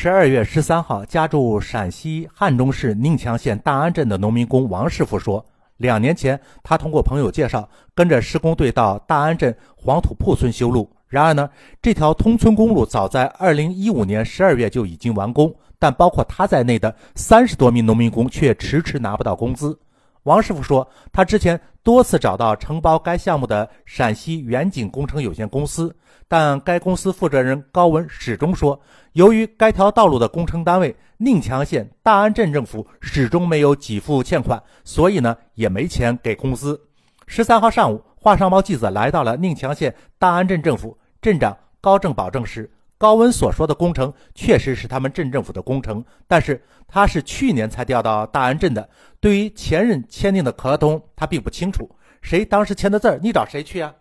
十二月十三号，家住陕西汉中市宁强县大安镇的农民工王师傅说，两年前他通过朋友介绍，跟着施工队到大安镇黄土铺村修路。然而呢，这条通村公路早在二零一五年十二月就已经完工，但包括他在内的三十多名农民工却迟迟拿不到工资。王师傅说，他之前多次找到承包该项目的陕西远景工程有限公司，但该公司负责人高文始终说，由于该条道路的工程单位宁强县大安镇政府始终没有给付欠款，所以呢也没钱给公司。十三号上午，华商报记者来到了宁强县大安镇政府，镇长高正保证时。高温所说的工程确实是他们镇政府的工程，但是他是去年才调到大安镇的，对于前任签订的合同，他并不清楚谁当时签的字儿，你找谁去啊？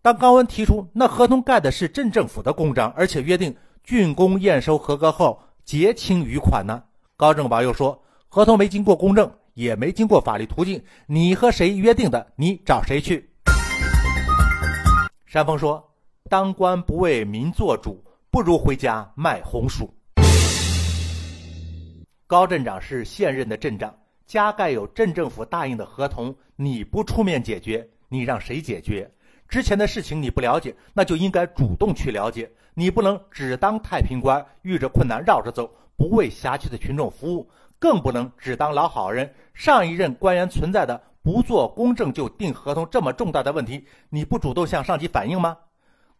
当高温提出那合同盖的是镇政府的公章，而且约定竣工验收合格后结清余款呢？高正宝又说合同没经过公证，也没经过法律途径，你和谁约定的？你找谁去？山峰说：“当官不为民做主。”不如回家卖红薯。高镇长是现任的镇长，加盖有镇政府答应的合同，你不出面解决，你让谁解决？之前的事情你不了解，那就应该主动去了解。你不能只当太平官，遇着困难绕着走，不为辖区的群众服务，更不能只当老好人。上一任官员存在的不做公证就订合同这么重大的问题，你不主动向上级反映吗？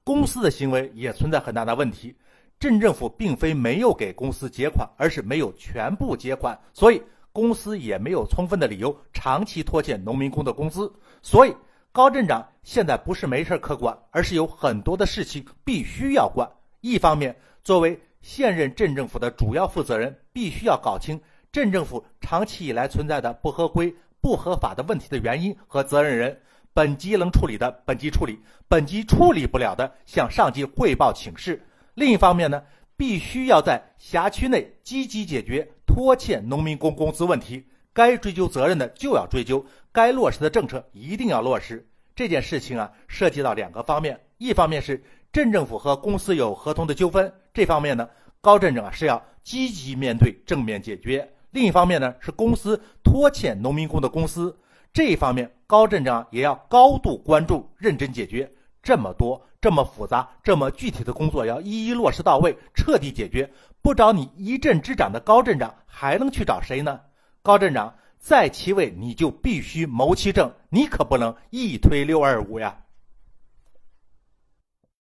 公司的行为也存在很大的问题，镇政府并非没有给公司结款，而是没有全部结款，所以公司也没有充分的理由长期拖欠农民工的工资。所以高镇长现在不是没事可管，而是有很多的事情必须要管。一方面，作为现任镇政府的主要负责人，必须要搞清镇政府长期以来存在的不合规、不合法的问题的原因和责任人。本级能处理的，本级处理；本级处理不了的，向上级汇报请示。另一方面呢，必须要在辖区内积极解决拖欠农民工工资问题。该追究责任的就要追究，该落实的政策一定要落实。这件事情啊，涉及到两个方面：一方面是镇政府和公司有合同的纠纷，这方面呢，高镇长啊是要积极面对、正面解决；另一方面呢，是公司拖欠农民工的工资。这一方面，高镇长也要高度关注、认真解决。这么多、这么复杂、这么具体的工作，要一一落实到位、彻底解决。不找你一镇之长的高镇长，还能去找谁呢？高镇长在其位，你就必须谋其政，你可不能一推六二五呀。